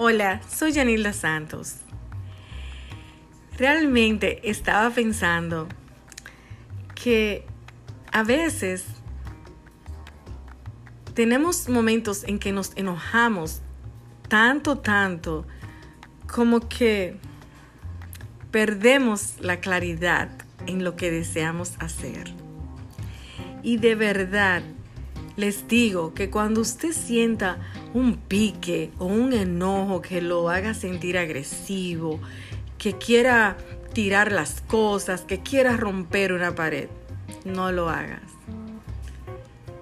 Hola, soy Yanilda Santos. Realmente estaba pensando que a veces tenemos momentos en que nos enojamos tanto, tanto, como que perdemos la claridad en lo que deseamos hacer. Y de verdad, les digo que cuando usted sienta un pique o un enojo que lo haga sentir agresivo, que quiera tirar las cosas, que quiera romper una pared, no lo hagas.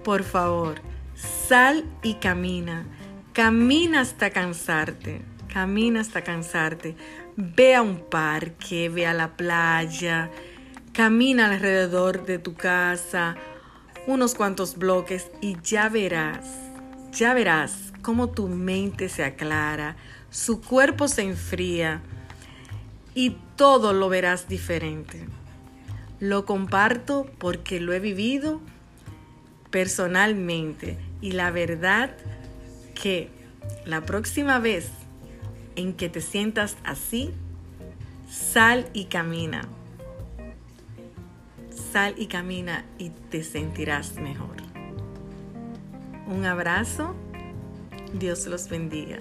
Por favor, sal y camina. Camina hasta cansarte. Camina hasta cansarte. Ve a un parque, ve a la playa. Camina alrededor de tu casa unos cuantos bloques y ya verás, ya verás cómo tu mente se aclara, su cuerpo se enfría y todo lo verás diferente. Lo comparto porque lo he vivido personalmente y la verdad que la próxima vez en que te sientas así, sal y camina. Sal y camina y te sentirás mejor. Un abrazo. Dios los bendiga.